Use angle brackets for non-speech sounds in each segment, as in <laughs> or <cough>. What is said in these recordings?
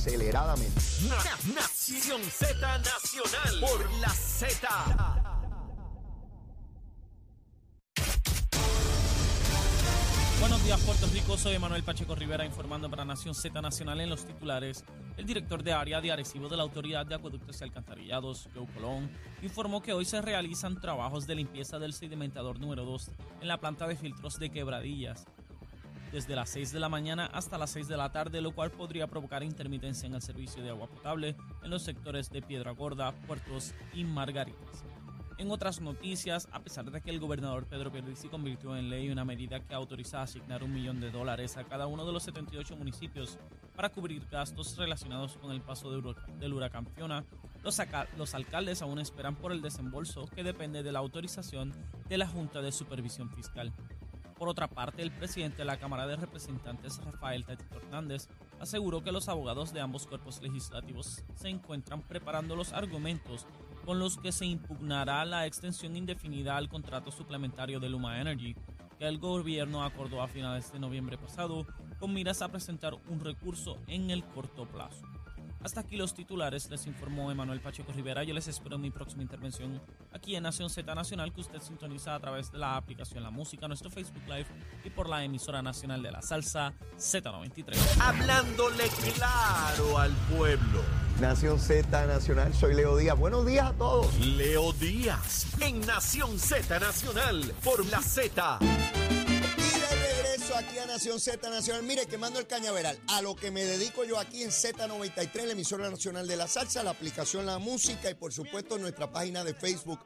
aceleradamente. Nación Z Nacional por la Z. Buenos días, Puerto Rico. Soy Manuel Pacheco Rivera informando para Nación Z Nacional en los titulares. El director de área de Arecibo de la Autoridad de Acueductos y Alcantarillados, Joe Colón, informó que hoy se realizan trabajos de limpieza del sedimentador número 2 en la planta de filtros de quebradillas desde las 6 de la mañana hasta las 6 de la tarde, lo cual podría provocar intermitencia en el servicio de agua potable en los sectores de Piedra Gorda, Puertos y Margaritas. En otras noticias, a pesar de que el gobernador Pedro Pierluisi convirtió en ley una medida que autoriza asignar un millón de dólares a cada uno de los 78 municipios para cubrir gastos relacionados con el paso del huracán Fiona, los, los alcaldes aún esperan por el desembolso que depende de la autorización de la Junta de Supervisión Fiscal. Por otra parte, el presidente de la Cámara de Representantes, Rafael Tatito Hernández, aseguró que los abogados de ambos cuerpos legislativos se encuentran preparando los argumentos con los que se impugnará la extensión indefinida al contrato suplementario de Luma Energy, que el gobierno acordó a finales de noviembre pasado, con miras a presentar un recurso en el corto plazo. Hasta aquí los titulares, les informó Emanuel Pacheco Rivera. Yo les espero en mi próxima intervención aquí en Nación Z Nacional, que usted sintoniza a través de la aplicación La Música, nuestro Facebook Live y por la emisora nacional de la salsa Z93. Hablándole claro al pueblo. Nación Z Nacional, soy Leo Díaz. Buenos días a todos. Leo Díaz, en Nación Z Nacional, por la Z Nación Z Nacional. Mire, quemando el cañaveral. A lo que me dedico yo aquí en Z93, la emisora nacional de la salsa, la aplicación La Música y por supuesto nuestra página de Facebook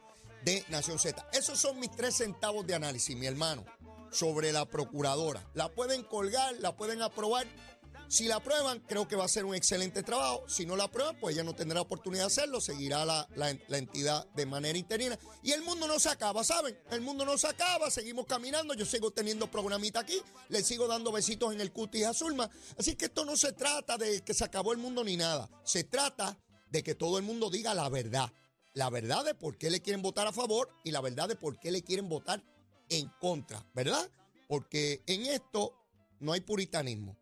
de Nación Z. Esos son mis tres centavos de análisis, mi hermano, sobre la procuradora. La pueden colgar, la pueden aprobar si la aprueban, creo que va a ser un excelente trabajo. Si no la aprueban, pues ella no tendrá oportunidad de hacerlo. Seguirá la, entidad de manera interina. Y el mundo no se acaba, ¿saben? El mundo no se acaba. Seguimos caminando. Yo sigo teniendo programita aquí. Le sigo dando besitos en el cutis a Zulma. Así que esto no se trata de que se acabó el mundo ni nada. Se trata de que todo el mundo diga la verdad. La verdad de por qué le quieren votar a favor y la verdad de por qué le quieren votar en contra, ¿verdad? Porque en esto no hay puritanismo.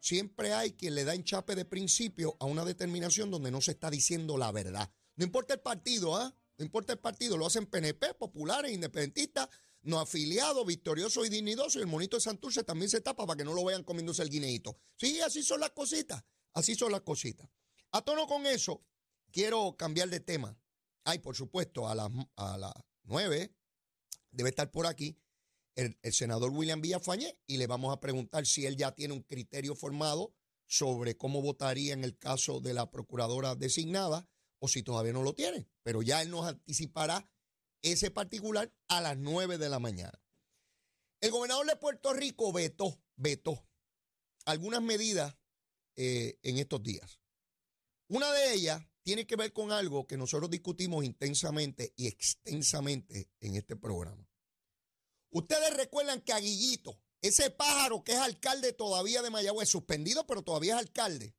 Siempre hay quien le da enchape de principio a una determinación donde no se está diciendo la verdad. No importa el partido, ¿ah? No importa el partido, lo hacen PNP, populares, independentistas, no afiliados, victoriosos y dignidosos. Y el monito de Santurce también se tapa para que no lo vean comiéndose el guineito. Sí, así son las cositas. Así son las cositas. A tono con eso, quiero cambiar de tema. Ay, por supuesto, a las, a las debe estar por aquí el, senador William Villafañé y le vamos a preguntar si él ya tiene un criterio formado sobre cómo votaría en el caso de la procuradora designada o si todavía no lo tiene. Pero ya él nos anticipará ese particular a las 9 de la mañana. El gobernador de Puerto Rico vetó, vetó algunas medidas eh, en estos días. Una de ellas tiene que ver con algo que nosotros discutimos intensamente y extensamente en este programa. Ustedes recuerdan que Aguillito, ese pájaro que es alcalde todavía de Mayagüez, suspendido, pero todavía es alcalde,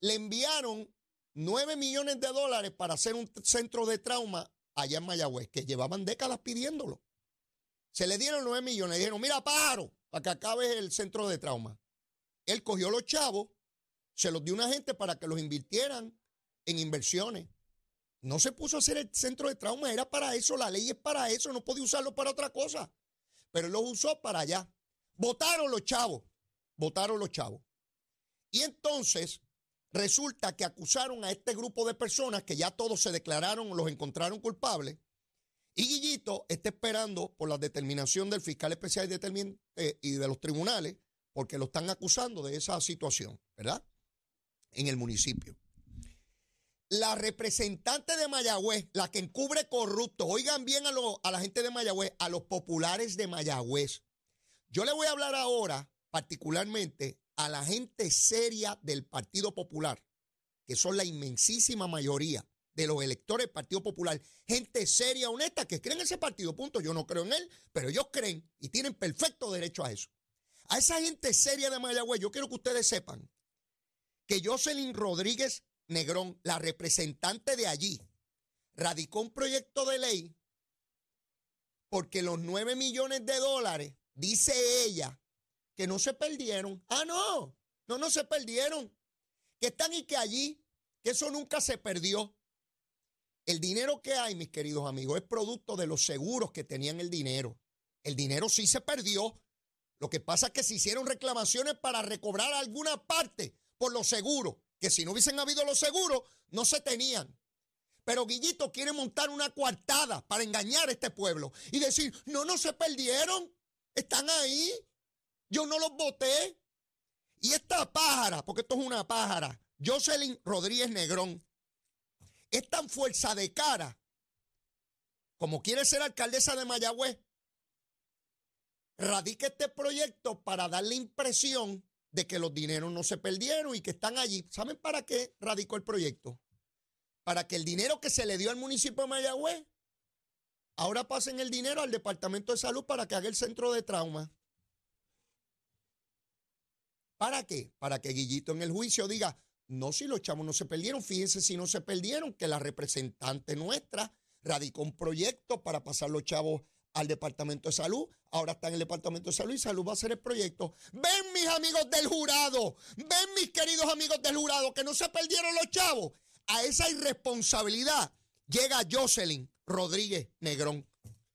le enviaron 9 millones de dólares para hacer un centro de trauma allá en Mayagüez, que llevaban décadas pidiéndolo. Se le dieron 9 millones y dijeron, mira, pájaro, para que acabe el centro de trauma. Él cogió los chavos, se los dio a una gente para que los invirtieran en inversiones. No se puso a hacer el centro de trauma, era para eso, la ley es para eso, no podía usarlo para otra cosa. Pero él lo usó para allá. Votaron los chavos, votaron los chavos. Y entonces resulta que acusaron a este grupo de personas que ya todos se declararon, los encontraron culpables. Y Guillito está esperando por la determinación del fiscal especial y, eh, y de los tribunales, porque lo están acusando de esa situación, ¿verdad? En el municipio la representante de Mayagüez, la que encubre corrupto, oigan bien a, a, la gente de Mayagüez, a los populares de Mayagüez. Yo le voy a hablar ahora particularmente a la gente seria del Partido Popular, que son la inmensísima mayoría de los electores del Partido Popular, gente seria, honesta, que creen en ese partido, punto. Yo no creo en él, pero ellos creen y tienen perfecto derecho a eso. A esa gente seria de Mayagüez, yo quiero que ustedes sepan que Jocelyn Rodríguez Negrón, la representante de allí, radicó un proyecto de ley porque los 9 millones de dólares, dice ella, que no se perdieron. Ah, no, no, no se perdieron. que están y que allí, que eso nunca se perdió. El dinero que hay, mis queridos amigos, es producto de los seguros que tenían el dinero. El dinero sí se perdió. Lo que pasa es que se hicieron reclamaciones para recobrar alguna parte por los seguros, que si no hubiesen habido los seguros, no se tenían. Pero Guillito quiere montar una coartada para engañar a este pueblo y decir, no, no se perdieron, están ahí, yo no los voté. Y esta pájara, porque esto es una pájara, Jocelyn Rodríguez Negrón, es tan fuerza de cara como quiere ser alcaldesa de Mayagüez. Radica este proyecto para dar la impresión de que los dineros no se perdieron y que están allí. ¿Saben para qué radicó el proyecto? Para que el dinero que se le dio al municipio de Mayagüez, ahora pasen el dinero al Departamento de Salud para que haga el centro de trauma. ¿Para qué? Para que Guillito en el juicio diga, no, si los chavos no se perdieron, fíjense si no se perdieron, que la representante nuestra radicó un proyecto para pasar los chavos al Departamento de Salud. Ahora está en el Departamento de Salud y Salud va a hacer el proyecto. Ven mis amigos del jurado, ven mis queridos amigos del jurado, que no se perdieron los chavos. A esa irresponsabilidad llega Jocelyn Rodríguez Negrón.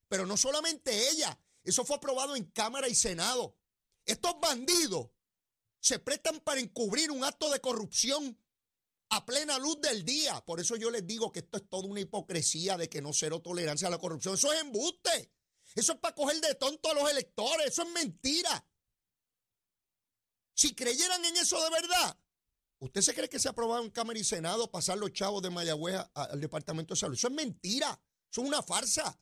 Pero no solamente ella, eso fue aprobado en Cámara y Senado. Estos bandidos se prestan para encubrir un acto de corrupción a plena luz del día. Por eso yo les digo que esto es toda una hipocresía de que no cero tolerancia a la corrupción. Eso es embuste. Eso es para coger de tonto a los electores. Eso es mentira. Si creyeran en eso de verdad, ¿usted se cree que se en Cámara y Senado pasar los chavos de Mayagüez al Departamento de Salud? Eso es mentira. Eso es una farsa.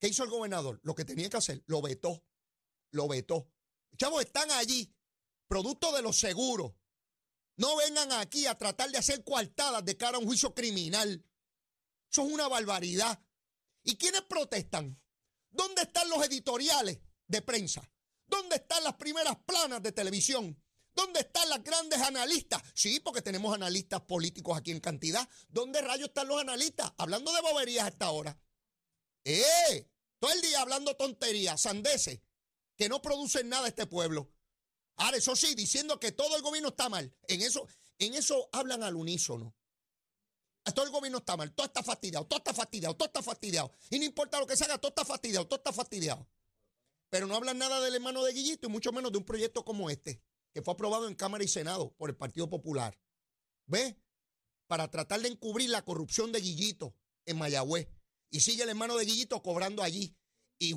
¿Qué hizo el gobernador? Lo que tenía que hacer, lo vetó. Lo vetó. Los chavos están allí producto de los seguros. No vengan aquí a tratar de hacer coartadas de cara a un juicio criminal. Eso es una barbaridad. ¿Y quiénes protestan? ¿Dónde están los editoriales de prensa? ¿Dónde están las primeras planas de televisión? ¿Dónde están las grandes analistas? Sí, porque tenemos analistas políticos aquí en cantidad. ¿Dónde rayos están los analistas? Hablando de boberías hasta ahora. ¡Eh! Todo el día hablando tonterías, sandeces, que no producen nada este pueblo. Ahora, eso sí, diciendo que todo el gobierno está mal. En eso, en eso hablan al unísono. Todo el gobierno está mal, todo está fastidiado, todo está fastidiado, todo está fastidiado. Y no importa lo que se haga, todo está fastidiado, todo está fastidiado. Pero no hablan nada del hermano de Guillito y mucho menos de un proyecto como este, que fue aprobado en Cámara y Senado por el Partido Popular. ¿Ves? Para tratar de encubrir la corrupción de Guillito en Mayagüez. Y sigue el hermano de Guillito cobrando allí y,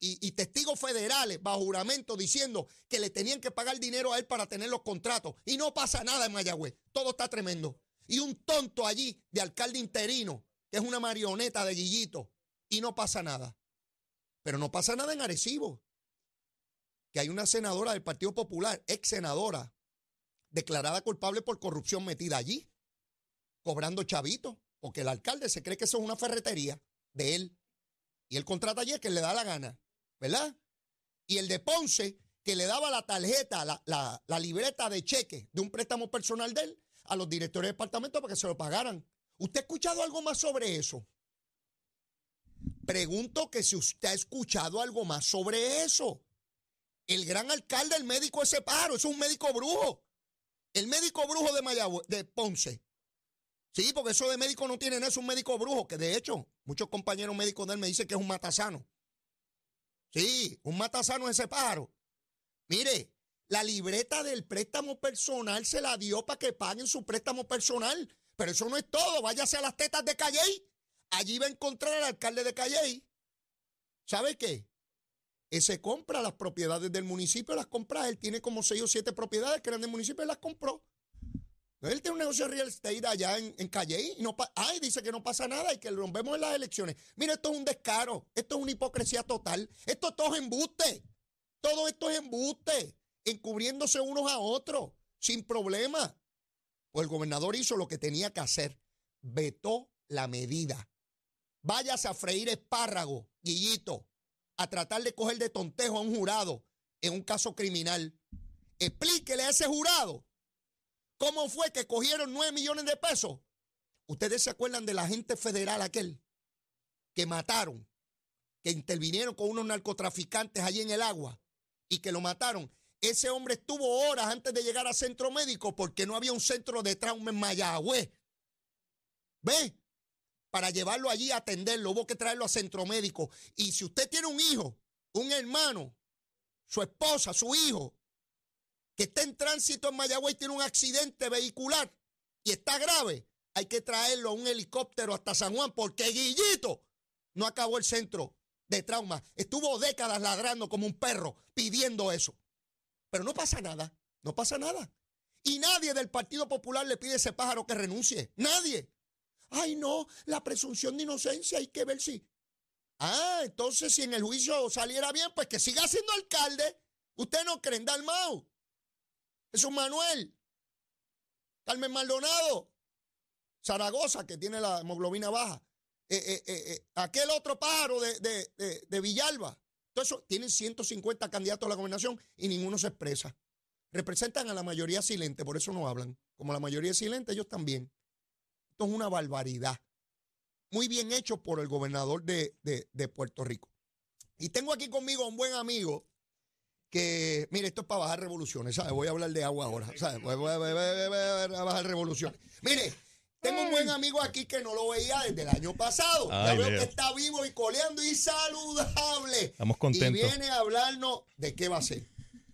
y, testigos federales bajo juramento diciendo que le tenían que pagar dinero a él para tener los contratos. Y no pasa nada en Mayagüez. Todo está tremendo. Y un tonto allí de alcalde interino, que es una marioneta de Guillito, y no pasa nada. Pero no pasa nada en Arecibo, que hay una senadora del Partido Popular, ex senadora, declarada culpable por corrupción metida allí, cobrando chavitos, porque el alcalde se cree que eso es una ferretería de él. Y él contrata ayer que le da la gana, ¿verdad? Y el de Ponce, que le daba la tarjeta, la, libreta de cheque de un préstamo personal de él a los directores de departamento para que se lo pagaran. ¿Usted ha escuchado algo más sobre eso? Pregunto que si usted ha escuchado algo más sobre eso. El gran alcalde, el médico ese paro, es un médico brujo. El médico brujo de Mayagüe, de Ponce, Sí, porque eso de médico no tienen eso, un médico brujo, que de hecho muchos compañeros médicos de él me dicen que es un matasano. Sí, un matasano ese pájaro. Mire, la libreta del préstamo personal se la dio para que paguen su préstamo personal. Pero eso no es todo. Váyase a las tetas de Calley. Allí va a encontrar al alcalde de Calley. ¿Sabe qué? Ese compra las propiedades del municipio, las compra. Él tiene como seis o siete propiedades que eran del municipio y las compró. Él tiene un negocio de real estate allá en, Calle y no ay, dice que no pasa nada y que lo rompemos en las elecciones. Mire, esto es un descaro, esto es una hipocresía total, esto todo es embuste, todo esto es embuste, encubriéndose unos a otros, sin problema. Pues el gobernador hizo lo que tenía que hacer, vetó la medida. Váyase a freír espárrago, Guillito, a tratar de coger de tontejo a un jurado en un caso criminal. Explíquele a ese jurado ¿Cómo fue que cogieron 9 millones de pesos? ¿Ustedes se acuerdan del agente federal aquel que mataron, que intervinieron con unos narcotraficantes allí en el agua y que lo mataron? Ese hombre estuvo horas antes de llegar al centro médico porque no había un centro de trauma en Mayagüez. ¿Ve? Para llevarlo allí a atenderlo, hubo que traerlo a centro médico. Y si usted tiene un hijo, un hermano, su esposa, su hijo, que está en tránsito en Mayagüez y tiene un accidente vehicular y está grave, hay que traerlo a un helicóptero hasta San Juan porque Guillito no acabó el centro de trauma. Estuvo décadas ladrando como un perro pidiendo eso. Pero no pasa nada, no pasa nada. Y nadie del Partido Popular le pide a ese pájaro que renuncie. Nadie. Ay, no, la presunción de inocencia hay que ver si. Ah, entonces si en el juicio saliera bien, pues que siga siendo alcalde. Usted no creen, Dalmau. un Manuel. Carmen Maldonado. Zaragoza, que tiene la hemoglobina baja. Eh, eh, eh, aquel otro pájaro de, de, Villalba. Todo eso, tienen 150 candidatos a la gobernación y ninguno se expresa. Representan a la mayoría silente, por eso no hablan. Como la mayoría silente, ellos también. Esto es una barbaridad. Muy bien hecho por el gobernador de, Puerto Rico. Y tengo aquí conmigo a un buen amigo que, mire, esto es para bajar revoluciones, ¿sabes? Voy a hablar de agua ahora, ¿sabes? Voy, a bajar revoluciones. Mire, tengo un buen amigo aquí que no lo veía desde el año pasado. ya veo que está vivo y coleando y saludable. Estamos contentos. Y viene a hablarnos de qué va a ser.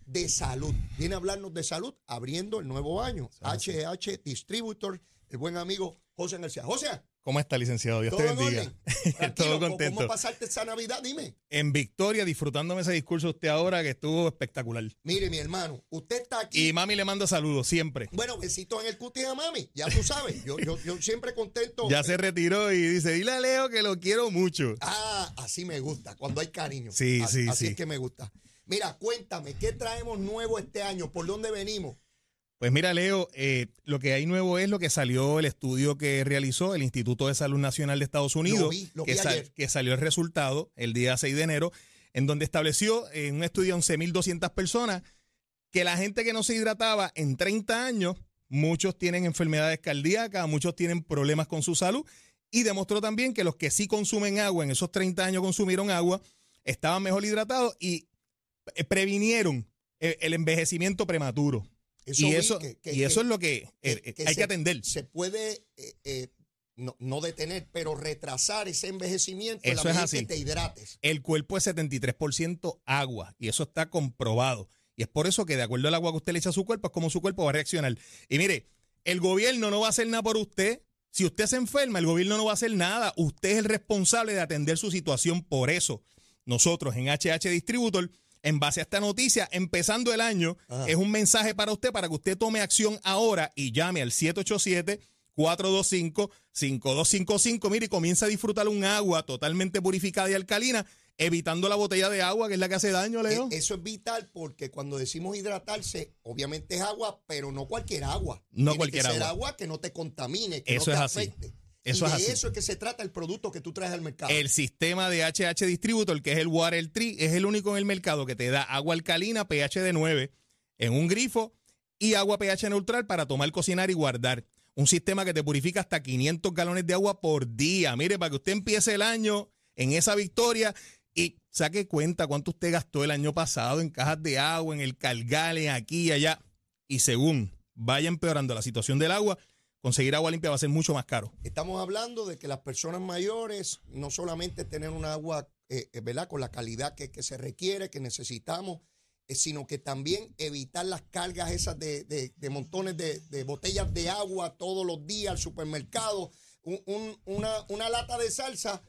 De salud. Viene a hablarnos de salud abriendo el nuevo año. HH Distributor, el buen amigo José García. José. ¿Cómo está, licenciado? Dios te bendiga. <laughs> Todo contento. ¿Cómo pasaste esa Navidad? Dime. En Victoria, disfrutándome ese discurso usted ahora que estuvo espectacular. Mire, mi hermano, usted está aquí. Y mami le manda saludos siempre. Bueno, besitos en el cutis a mami. Ya tú sabes, yo, yo, siempre contento. Ya se retiró y dice, dile a Leo que lo quiero mucho. Ah, así me gusta, cuando hay cariño. Sí, sí, sí. Así es que me gusta. Mira, cuéntame, ¿qué traemos nuevo este año? ¿Por dónde venimos? Pues mira, Leo, eh, lo que hay nuevo es lo que salió el estudio que realizó el Instituto de Salud Nacional de Estados Unidos, que, salió el resultado el día 6 de enero, en donde estableció en un estudio de 11.200 personas que la gente que no se hidrataba en 30 años, muchos tienen enfermedades cardíacas, muchos tienen problemas con su salud, y demostró también que los que sí consumen agua, en esos 30 años consumieron agua, estaban mejor hidratados y eh, previnieron eh, el envejecimiento prematuro y eso, y eso es lo que, eh, hay que atender. Se puede eh, eh, no, detener, pero retrasar ese envejecimiento eso la es así. que te hidrates. El cuerpo es 73% agua y eso está comprobado. Y es por eso que de acuerdo al agua que usted le echa a su cuerpo, es como su cuerpo va a reaccionar. Y mire, el gobierno no va a hacer nada por usted. Si usted se enferma, el gobierno no va a hacer nada. Usted es el responsable de atender su situación. Por eso, nosotros en HH Distributor en base a esta noticia, empezando el año, es un mensaje para usted, para que usted tome acción ahora y llame al 787. 425-5255, mire, y comienza a disfrutar un agua totalmente purificada y alcalina, evitando la botella de agua, que es la que hace daño, Leo. E, eso es vital porque cuando decimos hidratarse, obviamente es agua, pero no cualquier agua. No cualquier que agua. agua que no te contamine, que eso no te es afecte. Así. Eso y de eso es que se trata el producto que tú traes al mercado. El sistema de HH Distributor, que es el Water Tree, es el único en el mercado que te da agua alcalina pH de 9 en un grifo y agua pH neutral para tomar, cocinar y guardar. Un sistema que te purifica hasta 500 galones de agua por día. Mire, para que usted empiece el año en esa victoria y saque cuenta cuánto usted gastó el año pasado en cajas de agua, en el Calgale, aquí y allá. Y según vaya empeorando la situación del agua, conseguir agua limpia va a ser mucho más caro. Estamos hablando de que las personas mayores no solamente tener un agua eh, eh, ¿verdad? con la calidad que, se requiere, que necesitamos, eh, sino que también evitar las cargas esas de, montones de, botellas de agua todos los días al supermercado, una, una, lata de salsa.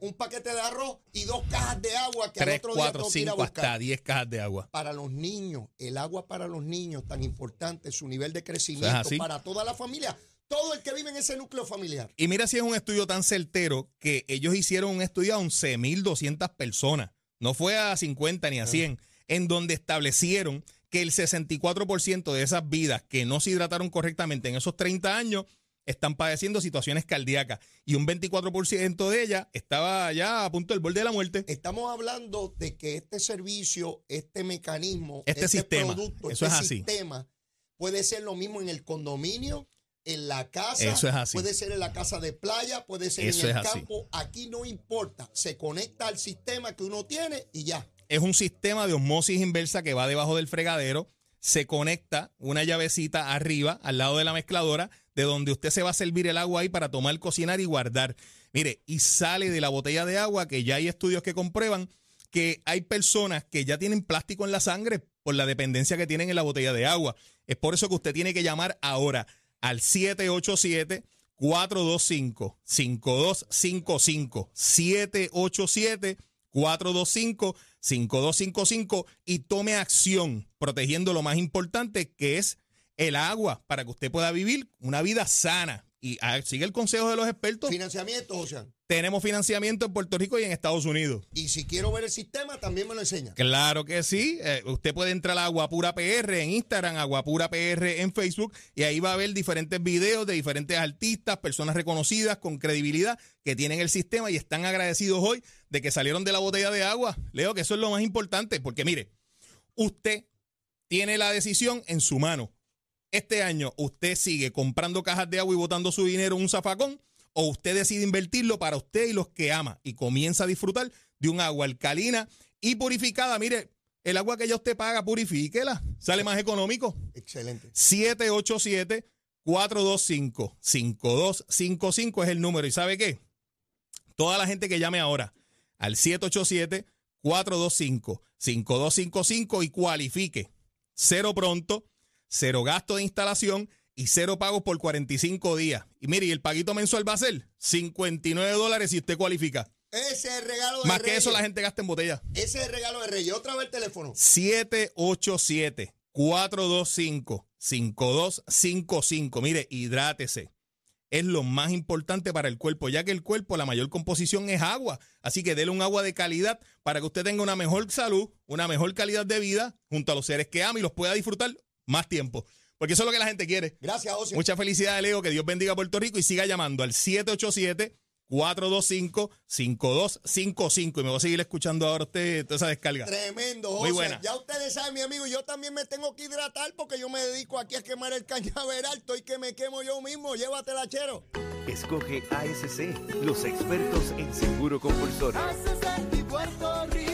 un paquete de arroz y dos cajas de agua que al otro cuatro, día cinco, hasta diez cajas de agua. Para los niños, el agua para los niños tan importante, su nivel de crecimiento, para toda la familia todo el que vive en ese núcleo familiar. Y mira si es un estudio tan certero que ellos hicieron un estudio a 11.200 personas. No fue a 50 ni a 100, en donde establecieron que el 64% de esas vidas que no se hidrataron correctamente en esos 30 años están padeciendo situaciones cardíacas y un 24% de ellas estaba ya a punto del borde de la muerte. Estamos hablando de que este servicio, este mecanismo, este, este sistema, producto, eso este es así. sistema puede ser lo mismo en el condominio, en la casa, Eso es así. puede ser en la casa de playa, puede ser en el campo, aquí no importa, se conecta al sistema que uno tiene y ya. es un sistema de osmosis inversa que va debajo del fregadero, se conecta una llavecita arriba, al lado de la mezcladora, de donde usted se va a servir el agua ahí para tomar, cocinar y guardar. Mire, y sale de la botella de agua, que ya hay estudios que comprueban que hay personas que ya tienen plástico en la sangre por la dependencia que tienen en la botella de agua. Es por eso que usted tiene que llamar ahora al 787 425 5255 787 425 5255 y tome acción protegiendo lo más importante que es el agua para que usted pueda vivir una vida sana. Y ah, sigue el consejo de los expertos. Financiamiento, José. Tenemos financiamiento en Puerto Rico y en Estados Unidos. Y si quiero ver el sistema, también me lo enseña. Claro que sí. Eh, usted puede entrar a Aguapura PR en Instagram, Aguapura PR en Facebook, y ahí va a ver diferentes videos de diferentes artistas, personas reconocidas con credibilidad que tienen el sistema y están agradecidos hoy de que salieron de la botella de agua. Leo que eso es lo más importante, porque mire, usted tiene la decisión en su mano. Este año usted sigue comprando cajas de agua y botando su dinero en un zafacón o usted decide invertirlo para usted y los que ama y comienza a disfrutar de un agua alcalina y purificada. Mire, el agua que ya usted paga, purifíquela. Sale más económico. Excelente. 787 425 5255 es el número. ¿Y sabe qué? Toda la gente que llame ahora al 787 425 5255 y cualifique. Cero pronto, cero gasto de instalación y cero pagos por 45 días. Y mire, y el paguito mensual va a ser 59 dólares si usted cualifica. Ese es el regalo de Más que eso la gente gasta en botella. Ese es el regalo de Reyes. Otra vez el teléfono. 787 425 5255. Mire, hidrátese. Es lo más importante para el cuerpo, ya que el cuerpo, la mayor composición es agua. Así que déle un agua de calidad para que usted tenga una mejor salud, una mejor calidad de vida junto a los seres que ama y los pueda disfrutar más tiempo. Porque eso es lo que la gente quiere. Gracias, José. Mucha felicidad, Leo. Que Dios bendiga a Puerto Rico y siga llamando al 787 425-5255. Y me voy a seguir escuchando ahora usted toda esa descarga. Tremendo, José. Muy buena. Ya ustedes saben, mi amigo, yo también me tengo que hidratar porque yo me dedico aquí a quemar el cañaveral. Estoy que me quemo yo mismo. Llévatela, chero. Escoge ASC, los expertos en seguro compulsorio. Puerto Rico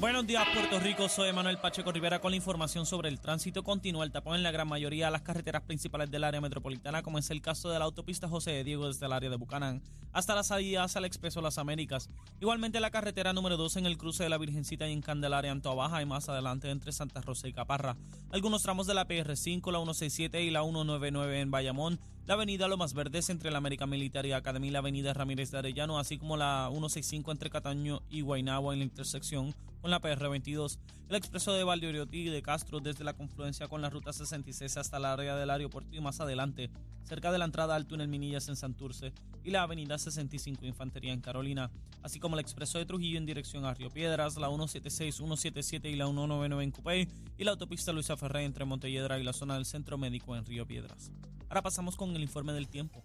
Buenos días, Puerto Rico. Soy Manuel Pacheco Rivera con la información sobre el tránsito. Continúa el tapón en la gran mayoría de las carreteras principales del área metropolitana, como es el caso de la autopista José de Diego desde el área de Bucanán hasta la salida hacia el Expreso Las Américas. Igualmente la carretera número 2 en el cruce de la Virgencita y en Candelaria, en Baja y más adelante entre Santa Rosa y Caparra. Algunos tramos de la PR5, la 167 y la 199 en Bayamón la avenida Lomas Verdes entre la América Militar y Academia y la avenida Ramírez de Arellano, así como la 165 entre Cataño y Guaynabo en la intersección con la PR22, el expreso de Valdeorioti y de Castro desde la confluencia con la ruta 66 hasta la área del aeropuerto y más adelante, cerca de la entrada al túnel Minillas en Santurce y la avenida 65 Infantería en Carolina, así como el expreso de Trujillo en dirección a Río Piedras, la 176, 177 y la 199 en Cupey y la autopista Luisa Ferré entre Montelledra y la zona del Centro Médico en Río Piedras. Ahora pasamos con el informe del tiempo.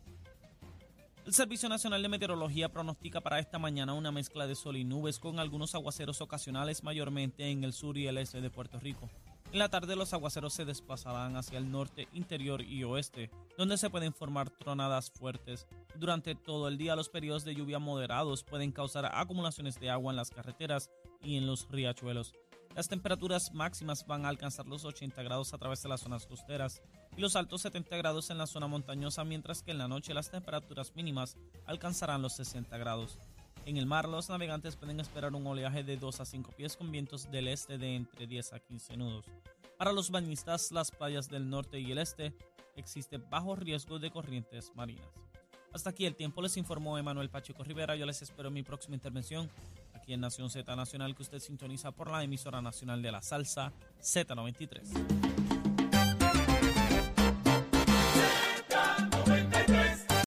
El Servicio Nacional de Meteorología pronostica para esta mañana una mezcla de sol y nubes con algunos aguaceros ocasionales mayormente en el sur y el este de Puerto Rico. En la tarde los aguaceros se desplazarán hacia el norte, interior y oeste, donde se pueden formar tronadas fuertes. Durante todo el día los periodos de lluvia moderados pueden causar acumulaciones de agua en las carreteras y en los riachuelos. Las temperaturas máximas van a alcanzar los 80 grados a través de las zonas costeras y los altos 70 grados en la zona montañosa, mientras que en la noche las temperaturas mínimas alcanzarán los 60 grados. En el mar, los navegantes pueden esperar un oleaje de 2 a 5 pies con vientos del este de entre 10 a 15 nudos. Para los bañistas, las playas del norte y el este existe bajo riesgo de corrientes marinas. Hasta aquí el tiempo, les informó Emanuel Pacheco Rivera. Yo les espero mi próxima intervención aquí en Nación Z Nacional que usted sintoniza por la emisora nacional de la salsa Z93.